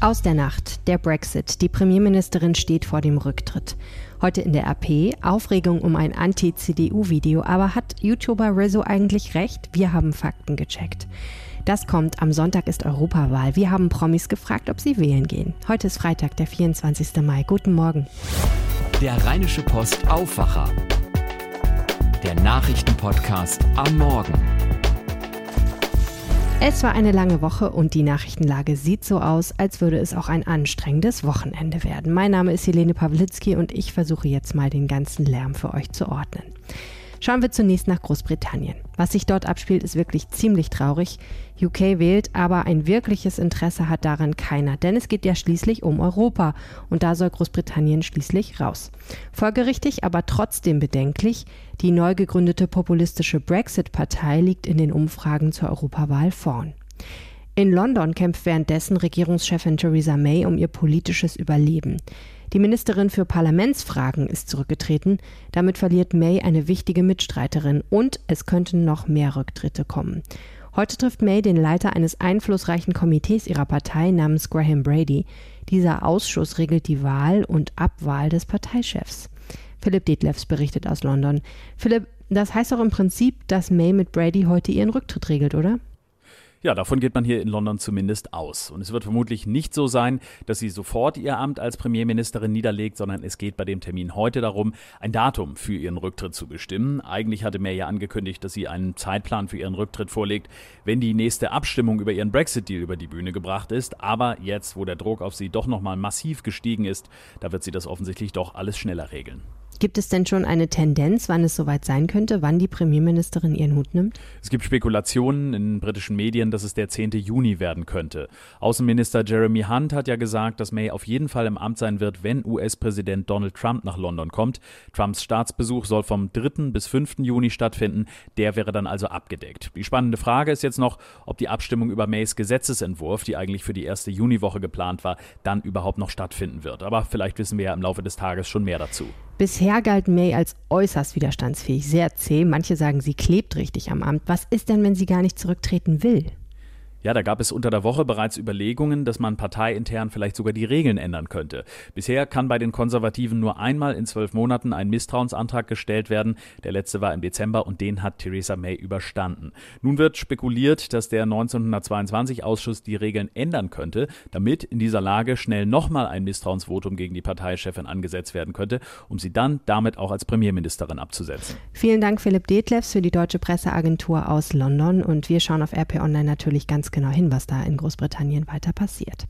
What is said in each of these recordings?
Aus der Nacht, der Brexit. Die Premierministerin steht vor dem Rücktritt. Heute in der RP Aufregung um ein Anti-CDU-Video. Aber hat YouTuber Rizzo eigentlich recht? Wir haben Fakten gecheckt. Das kommt. Am Sonntag ist Europawahl. Wir haben Promis gefragt, ob sie wählen gehen. Heute ist Freitag, der 24. Mai. Guten Morgen. Der Rheinische Post Aufwacher. Der Nachrichtenpodcast am Morgen. Es war eine lange Woche und die Nachrichtenlage sieht so aus, als würde es auch ein anstrengendes Wochenende werden. Mein Name ist Helene Pawlitzki und ich versuche jetzt mal den ganzen Lärm für euch zu ordnen. Schauen wir zunächst nach Großbritannien. Was sich dort abspielt, ist wirklich ziemlich traurig. UK wählt, aber ein wirkliches Interesse hat daran keiner, denn es geht ja schließlich um Europa und da soll Großbritannien schließlich raus. Folgerichtig, aber trotzdem bedenklich, die neu gegründete populistische Brexit-Partei liegt in den Umfragen zur Europawahl vorn. In London kämpft währenddessen Regierungschefin Theresa May um ihr politisches Überleben. Die Ministerin für Parlamentsfragen ist zurückgetreten. Damit verliert May eine wichtige Mitstreiterin und es könnten noch mehr Rücktritte kommen. Heute trifft May den Leiter eines einflussreichen Komitees ihrer Partei namens Graham Brady. Dieser Ausschuss regelt die Wahl und Abwahl des Parteichefs. Philipp Detlefs berichtet aus London. Philipp, das heißt doch im Prinzip, dass May mit Brady heute ihren Rücktritt regelt, oder? Ja, davon geht man hier in London zumindest aus. Und es wird vermutlich nicht so sein, dass sie sofort ihr Amt als Premierministerin niederlegt, sondern es geht bei dem Termin heute darum, ein Datum für ihren Rücktritt zu bestimmen. Eigentlich hatte May ja angekündigt, dass sie einen Zeitplan für ihren Rücktritt vorlegt, wenn die nächste Abstimmung über ihren Brexit-Deal über die Bühne gebracht ist. Aber jetzt, wo der Druck auf sie doch nochmal massiv gestiegen ist, da wird sie das offensichtlich doch alles schneller regeln. Gibt es denn schon eine Tendenz, wann es soweit sein könnte, wann die Premierministerin ihren Hut nimmt? Es gibt Spekulationen in britischen Medien, dass es der 10. Juni werden könnte. Außenminister Jeremy Hunt hat ja gesagt, dass May auf jeden Fall im Amt sein wird, wenn US-Präsident Donald Trump nach London kommt. Trumps Staatsbesuch soll vom 3. bis 5. Juni stattfinden. Der wäre dann also abgedeckt. Die spannende Frage ist jetzt noch, ob die Abstimmung über Mays Gesetzesentwurf, die eigentlich für die erste Juniwoche geplant war, dann überhaupt noch stattfinden wird. Aber vielleicht wissen wir ja im Laufe des Tages schon mehr dazu. Bisher galt May als äußerst widerstandsfähig, sehr zäh. Manche sagen, sie klebt richtig am Amt. Was ist denn, wenn sie gar nicht zurücktreten will? Ja, da gab es unter der Woche bereits Überlegungen, dass man parteiintern vielleicht sogar die Regeln ändern könnte. Bisher kann bei den Konservativen nur einmal in zwölf Monaten ein Misstrauensantrag gestellt werden. Der letzte war im Dezember und den hat Theresa May überstanden. Nun wird spekuliert, dass der 1922-Ausschuss die Regeln ändern könnte, damit in dieser Lage schnell nochmal ein Misstrauensvotum gegen die Parteichefin angesetzt werden könnte, um sie dann damit auch als Premierministerin abzusetzen. Vielen Dank, Philipp Detlefs, für die Deutsche Presseagentur aus London. Und wir schauen auf RP Online natürlich ganz genau hin, was da in Großbritannien weiter passiert.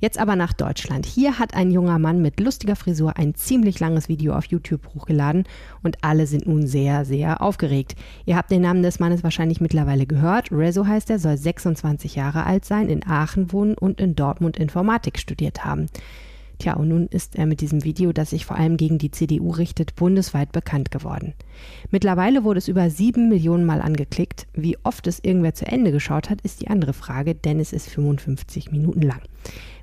Jetzt aber nach Deutschland. Hier hat ein junger Mann mit lustiger Frisur ein ziemlich langes Video auf YouTube hochgeladen und alle sind nun sehr, sehr aufgeregt. Ihr habt den Namen des Mannes wahrscheinlich mittlerweile gehört. Rezo heißt er, soll 26 Jahre alt sein, in Aachen wohnen und in Dortmund Informatik studiert haben. Tja, und nun ist er mit diesem Video, das sich vor allem gegen die CDU richtet, bundesweit bekannt geworden. Mittlerweile wurde es über sieben Millionen Mal angeklickt. Wie oft es irgendwer zu Ende geschaut hat, ist die andere Frage, denn es ist 55 Minuten lang.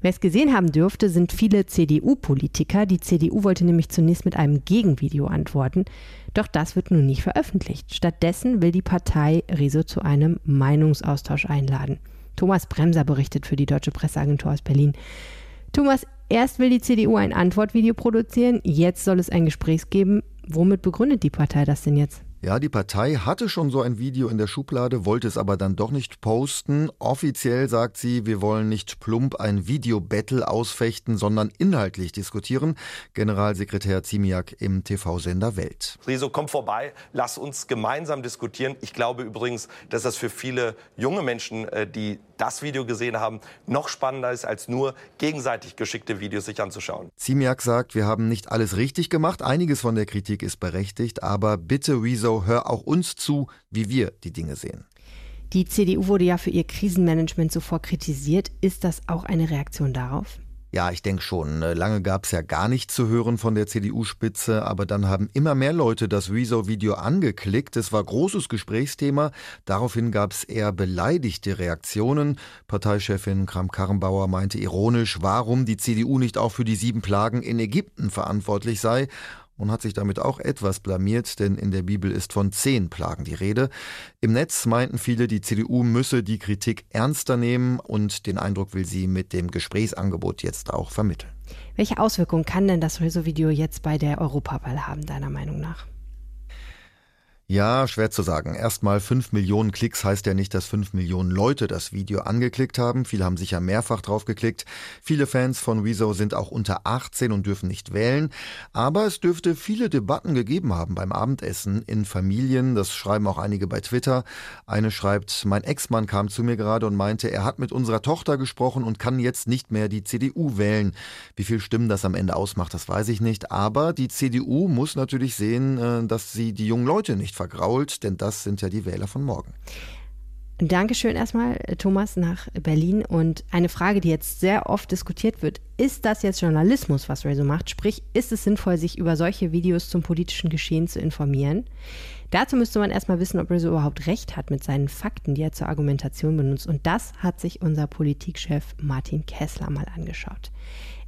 Wer es gesehen haben dürfte, sind viele CDU-Politiker. Die CDU wollte nämlich zunächst mit einem Gegenvideo antworten. Doch das wird nun nicht veröffentlicht. Stattdessen will die Partei Rezo zu einem Meinungsaustausch einladen. Thomas Bremser berichtet für die Deutsche Presseagentur aus Berlin. Thomas, Erst will die CDU ein Antwortvideo produzieren, jetzt soll es ein Gespräch geben. Womit begründet die Partei das denn jetzt? Ja, die Partei hatte schon so ein Video in der Schublade, wollte es aber dann doch nicht posten. Offiziell sagt sie, wir wollen nicht plump ein Video-Battle ausfechten, sondern inhaltlich diskutieren. Generalsekretär Ziemiak im TV-Sender Welt. Riso, komm vorbei, lass uns gemeinsam diskutieren. Ich glaube übrigens, dass das für viele junge Menschen, äh, die das Video gesehen haben, noch spannender ist, als nur gegenseitig geschickte Videos sich anzuschauen. Ziemiak sagt, wir haben nicht alles richtig gemacht. Einiges von der Kritik ist berechtigt, aber bitte, Rezo, hör auch uns zu, wie wir die Dinge sehen. Die CDU wurde ja für ihr Krisenmanagement zuvor kritisiert. Ist das auch eine Reaktion darauf? Ja, ich denke schon. Ne, lange gab es ja gar nichts zu hören von der CDU-Spitze, aber dann haben immer mehr Leute das Rezo-Video angeklickt. Es war großes Gesprächsthema. Daraufhin gab es eher beleidigte Reaktionen. Parteichefin Kram-Karrenbauer meinte ironisch, warum die CDU nicht auch für die sieben Plagen in Ägypten verantwortlich sei. Und hat sich damit auch etwas blamiert, denn in der Bibel ist von zehn Plagen die Rede. Im Netz meinten viele, die CDU müsse die Kritik ernster nehmen und den Eindruck will sie mit dem Gesprächsangebot jetzt auch vermitteln. Welche Auswirkungen kann denn das Rezo-Video jetzt bei der Europawahl haben, deiner Meinung nach? Ja, schwer zu sagen. Erstmal 5 Millionen Klicks heißt ja nicht, dass 5 Millionen Leute das Video angeklickt haben. Viele haben sicher mehrfach drauf geklickt. Viele Fans von Rezo sind auch unter 18 und dürfen nicht wählen. Aber es dürfte viele Debatten gegeben haben beim Abendessen in Familien. Das schreiben auch einige bei Twitter. Eine schreibt, mein Ex-Mann kam zu mir gerade und meinte, er hat mit unserer Tochter gesprochen und kann jetzt nicht mehr die CDU wählen. Wie viel Stimmen das am Ende ausmacht, das weiß ich nicht. Aber die CDU muss natürlich sehen, äh, dass sie die jungen Leute nicht vergrault, denn das sind ja die Wähler von morgen. Dankeschön erstmal, Thomas, nach Berlin. Und eine Frage, die jetzt sehr oft diskutiert wird, ist das jetzt Journalismus, was Rezo macht? Sprich, ist es sinnvoll, sich über solche Videos zum politischen Geschehen zu informieren? Dazu müsste man erstmal wissen, ob Rezo überhaupt recht hat mit seinen Fakten, die er zur Argumentation benutzt. Und das hat sich unser Politikchef Martin Kessler mal angeschaut.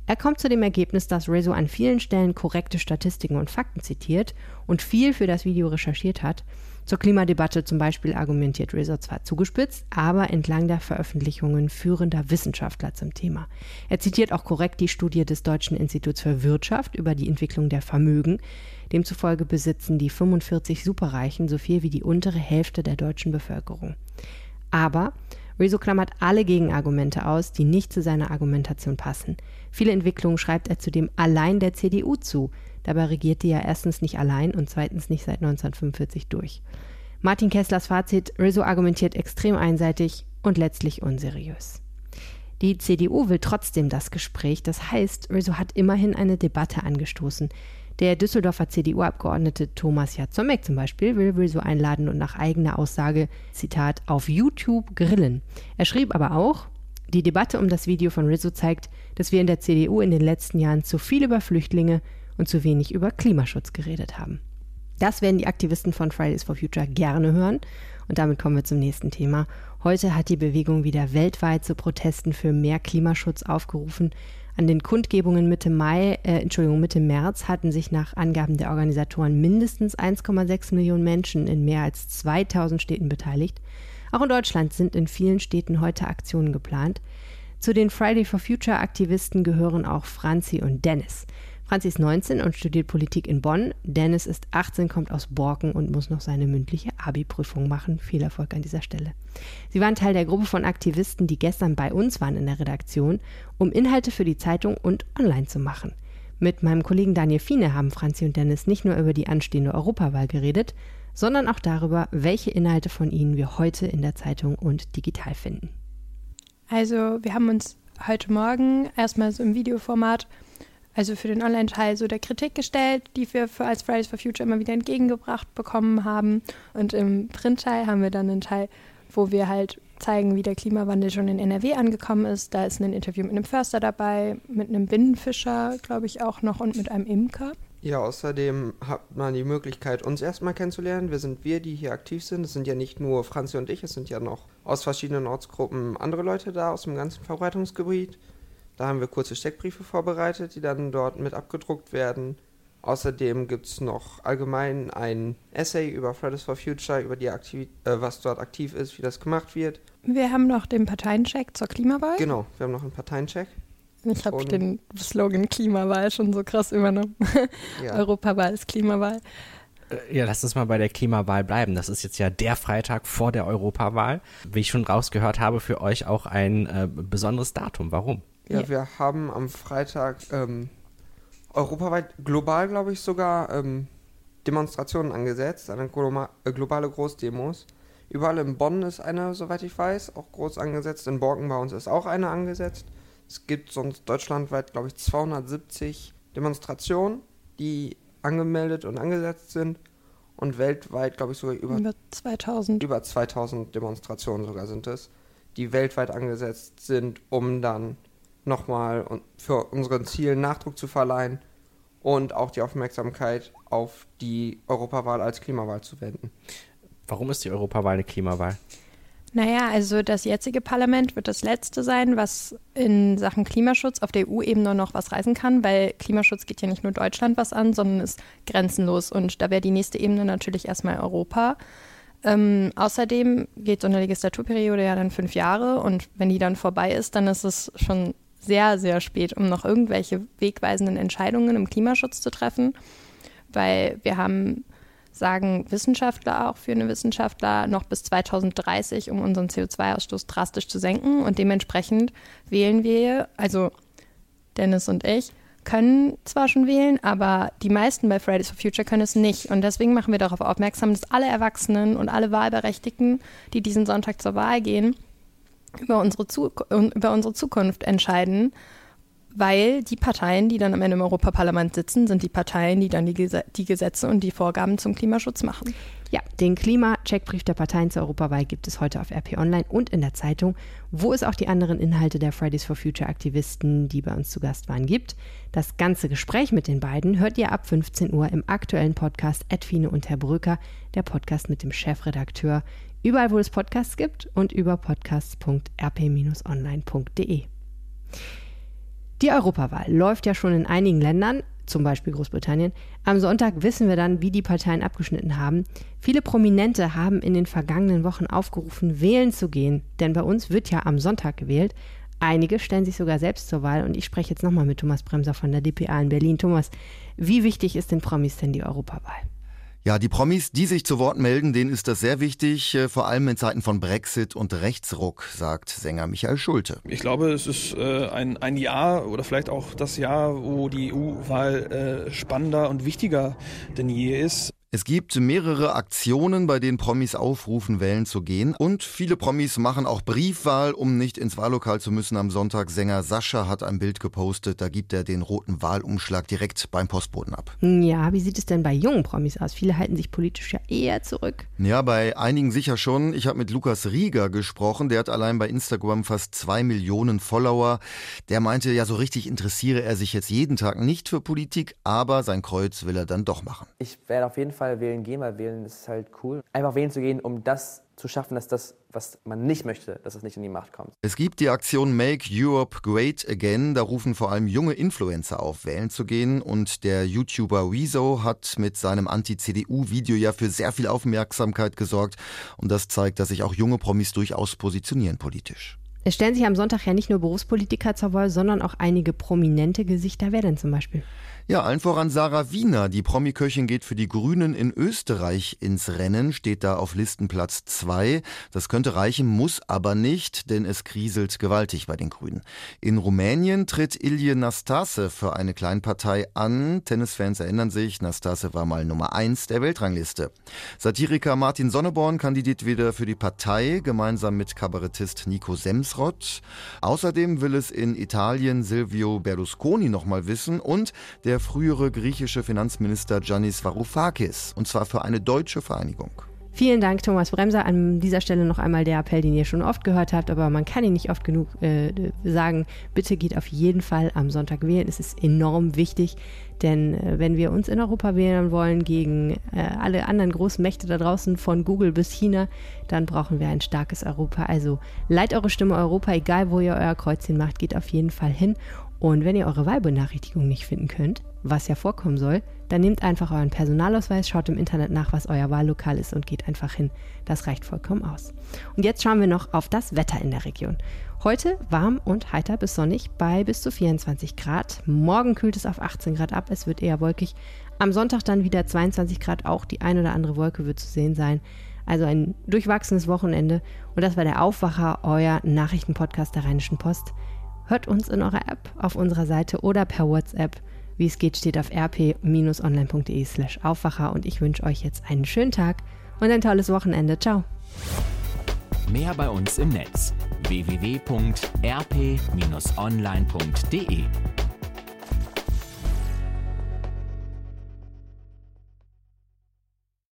Er kommt zu dem Ergebnis, dass Rezo an vielen Stellen korrekte Statistiken und Fakten zitiert und viel für das Video recherchiert hat. Zur Klimadebatte zum Beispiel argumentiert Rezo zwar zugespitzt, aber entlang der Veröffentlichungen führender Wissenschaftler zum Thema. Er zitiert auch korrekt die Studie des Deutschen Instituts für Wirtschaft über die Entwicklung der Vermögen. Demzufolge besitzen die 45 Superreichen so viel wie die untere Hälfte der deutschen Bevölkerung. Aber Rezo klammert alle Gegenargumente aus, die nicht zu seiner Argumentation passen. Viele Entwicklungen schreibt er zudem allein der CDU zu. Dabei regiert die ja erstens nicht allein und zweitens nicht seit 1945 durch. Martin Kesslers Fazit, Rezo argumentiert extrem einseitig und letztlich unseriös. Die CDU will trotzdem das Gespräch, das heißt, Rezo hat immerhin eine Debatte angestoßen. Der Düsseldorfer CDU-Abgeordnete Thomas Jazomek zum Beispiel will Rezo einladen und nach eigener Aussage, Zitat, auf YouTube grillen. Er schrieb aber auch, die Debatte um das Video von Rizzo zeigt, dass wir in der CDU in den letzten Jahren zu viel über Flüchtlinge und zu wenig über Klimaschutz geredet haben. Das werden die Aktivisten von Fridays for Future gerne hören. Und damit kommen wir zum nächsten Thema. Heute hat die Bewegung wieder weltweit zu Protesten für mehr Klimaschutz aufgerufen. An den Kundgebungen Mitte Mai, äh, Entschuldigung, Mitte März hatten sich nach Angaben der Organisatoren mindestens 1,6 Millionen Menschen in mehr als 2000 Städten beteiligt. Auch in Deutschland sind in vielen Städten heute Aktionen geplant. Zu den Friday for Future Aktivisten gehören auch Franzi und Dennis. Franzi ist 19 und studiert Politik in Bonn. Dennis ist 18, kommt aus Borken und muss noch seine mündliche Abi-Prüfung machen. Viel Erfolg an dieser Stelle. Sie waren Teil der Gruppe von Aktivisten, die gestern bei uns waren in der Redaktion, um Inhalte für die Zeitung und online zu machen. Mit meinem Kollegen Daniel Fiene haben Franzi und Dennis nicht nur über die anstehende Europawahl geredet, sondern auch darüber, welche Inhalte von ihnen wir heute in der Zeitung und digital finden. Also wir haben uns heute Morgen erstmal so im Videoformat, also für den Online-Teil so der Kritik gestellt, die wir für als Fridays for Future immer wieder entgegengebracht bekommen haben. Und im Print-Teil haben wir dann einen Teil, wo wir halt zeigen, wie der Klimawandel schon in NRW angekommen ist. Da ist ein Interview mit einem Förster dabei, mit einem Binnenfischer, glaube ich, auch noch und mit einem Imker. Ja, außerdem hat man die Möglichkeit, uns erstmal kennenzulernen. Wir sind wir, die hier aktiv sind. Es sind ja nicht nur Franzi und ich, es sind ja noch aus verschiedenen Ortsgruppen andere Leute da aus dem ganzen Verbreitungsgebiet. Da haben wir kurze Steckbriefe vorbereitet, die dann dort mit abgedruckt werden. Außerdem gibt es noch allgemein ein Essay über Fridays for Future, über die Aktiv äh, was dort aktiv ist, wie das gemacht wird. Wir haben noch den Parteiencheck zur Klimawahl. Genau, wir haben noch einen Parteiencheck. Ich habe den Slogan Klimawahl schon so krass übernommen. Ja. Europawahl ist Klimawahl. Äh, ja, lass uns mal bei der Klimawahl bleiben. Das ist jetzt ja der Freitag vor der Europawahl. Wie ich schon rausgehört habe, für euch auch ein äh, besonderes Datum. Warum? Ja, ja, wir haben am Freitag ähm, europaweit, global glaube ich sogar, ähm, Demonstrationen angesetzt, eine äh, globale Großdemos. Überall in Bonn ist eine, soweit ich weiß, auch groß angesetzt. In Borken bei uns ist auch eine angesetzt. Es gibt sonst deutschlandweit, glaube ich, 270 Demonstrationen, die angemeldet und angesetzt sind. Und weltweit, glaube ich, sogar über, über 2000. Über 2000 Demonstrationen sogar sind es, die weltweit angesetzt sind, um dann nochmal für unseren Zielen Nachdruck zu verleihen und auch die Aufmerksamkeit auf die Europawahl als Klimawahl zu wenden. Warum ist die Europawahl eine Klimawahl? Naja, also das jetzige Parlament wird das letzte sein, was in Sachen Klimaschutz auf der EU-Ebene noch was reißen kann, weil Klimaschutz geht ja nicht nur Deutschland was an, sondern ist grenzenlos. Und da wäre die nächste Ebene natürlich erstmal Europa. Ähm, außerdem geht so eine Legislaturperiode ja dann fünf Jahre und wenn die dann vorbei ist, dann ist es schon sehr, sehr spät, um noch irgendwelche wegweisenden Entscheidungen im Klimaschutz zu treffen, weil wir haben sagen Wissenschaftler auch für eine Wissenschaftler noch bis 2030, um unseren CO2-Ausstoß drastisch zu senken. Und dementsprechend wählen wir, also Dennis und ich, können zwar schon wählen, aber die meisten bei Fridays for Future können es nicht. Und deswegen machen wir darauf aufmerksam, dass alle Erwachsenen und alle Wahlberechtigten, die diesen Sonntag zur Wahl gehen, über unsere, über unsere Zukunft entscheiden weil die Parteien, die dann am Ende im Europaparlament sitzen, sind die Parteien, die dann die, Ges die Gesetze und die Vorgaben zum Klimaschutz machen. Ja, den Klima-Checkbrief der Parteien zur Europawahl gibt es heute auf RP Online und in der Zeitung, wo es auch die anderen Inhalte der Fridays for Future Aktivisten, die bei uns zu Gast waren, gibt. Das ganze Gespräch mit den beiden hört ihr ab 15 Uhr im aktuellen Podcast Edwine und Herr Brücker, der Podcast mit dem Chefredakteur, überall wo es Podcasts gibt und über podcasts.rp-online.de. Die Europawahl läuft ja schon in einigen Ländern, zum Beispiel Großbritannien. Am Sonntag wissen wir dann, wie die Parteien abgeschnitten haben. Viele Prominente haben in den vergangenen Wochen aufgerufen, wählen zu gehen, denn bei uns wird ja am Sonntag gewählt. Einige stellen sich sogar selbst zur Wahl und ich spreche jetzt nochmal mit Thomas Bremser von der DPA in Berlin. Thomas, wie wichtig ist den Promis denn die Europawahl? Ja, die Promis, die sich zu Wort melden, denen ist das sehr wichtig, äh, vor allem in Zeiten von Brexit und Rechtsruck, sagt Sänger Michael Schulte. Ich glaube, es ist äh, ein, ein Jahr oder vielleicht auch das Jahr, wo die EU-Wahl äh, spannender und wichtiger denn je ist. Es gibt mehrere Aktionen, bei denen Promis aufrufen, wählen zu gehen. Und viele Promis machen auch Briefwahl, um nicht ins Wahllokal zu müssen am Sonntag. Sänger Sascha hat ein Bild gepostet, da gibt er den roten Wahlumschlag direkt beim Postboten ab. Ja, wie sieht es denn bei jungen Promis aus? Viele halten sich politisch ja eher zurück. Ja, bei einigen sicher schon. Ich habe mit Lukas Rieger gesprochen, der hat allein bei Instagram fast zwei Millionen Follower. Der meinte, ja, so richtig interessiere er sich jetzt jeden Tag nicht für Politik, aber sein Kreuz will er dann doch machen. Ich werde auf jeden Fall Fall wählen gehen, weil wählen ist halt cool. Einfach wählen zu gehen, um das zu schaffen, dass das, was man nicht möchte, dass es nicht in die Macht kommt. Es gibt die Aktion Make Europe Great Again. Da rufen vor allem junge Influencer auf, wählen zu gehen. Und der YouTuber Rezo hat mit seinem Anti-CDU-Video ja für sehr viel Aufmerksamkeit gesorgt. Und das zeigt, dass sich auch junge Promis durchaus positionieren politisch. Es stellen sich am Sonntag ja nicht nur Berufspolitiker zur Wahl, sondern auch einige prominente Gesichter. Wer denn zum Beispiel? Ja, allen voran Sarah Wiener. Die Promiköchin geht für die Grünen in Österreich ins Rennen, steht da auf Listenplatz 2. Das könnte reichen, muss aber nicht, denn es kriselt gewaltig bei den Grünen. In Rumänien tritt Ilje Nastase für eine Kleinpartei an. Tennisfans erinnern sich, Nastase war mal Nummer 1 der Weltrangliste. Satiriker Martin Sonneborn kandidiert wieder für die Partei, gemeinsam mit Kabarettist Nico Semsrott. Außerdem will es in Italien Silvio Berlusconi nochmal wissen und der der frühere griechische Finanzminister Giannis Varoufakis, und zwar für eine deutsche Vereinigung. Vielen Dank, Thomas Bremser. An dieser Stelle noch einmal der Appell, den ihr schon oft gehört habt, aber man kann ihn nicht oft genug äh, sagen. Bitte geht auf jeden Fall am Sonntag wählen. Es ist enorm wichtig, denn äh, wenn wir uns in Europa wählen wollen gegen äh, alle anderen großen Mächte da draußen, von Google bis China, dann brauchen wir ein starkes Europa. Also leiht eure Stimme Europa, egal wo ihr euer Kreuzchen macht, geht auf jeden Fall hin. Und wenn ihr eure Wahlbenachrichtigung nicht finden könnt, was ja vorkommen soll, dann nehmt einfach euren Personalausweis, schaut im Internet nach, was euer Wahllokal ist und geht einfach hin. Das reicht vollkommen aus. Und jetzt schauen wir noch auf das Wetter in der Region. Heute warm und heiter bis sonnig bei bis zu 24 Grad. Morgen kühlt es auf 18 Grad ab, es wird eher wolkig. Am Sonntag dann wieder 22 Grad, auch die ein oder andere Wolke wird zu sehen sein. Also ein durchwachsenes Wochenende. Und das war der Aufwacher, euer Nachrichtenpodcast der Rheinischen Post. Hört uns in eurer App, auf unserer Seite oder per WhatsApp. Wie es geht, steht auf rp-online.de slash Aufwacher und ich wünsche euch jetzt einen schönen Tag und ein tolles Wochenende. Ciao. Mehr bei uns im Netz www.rp-online.de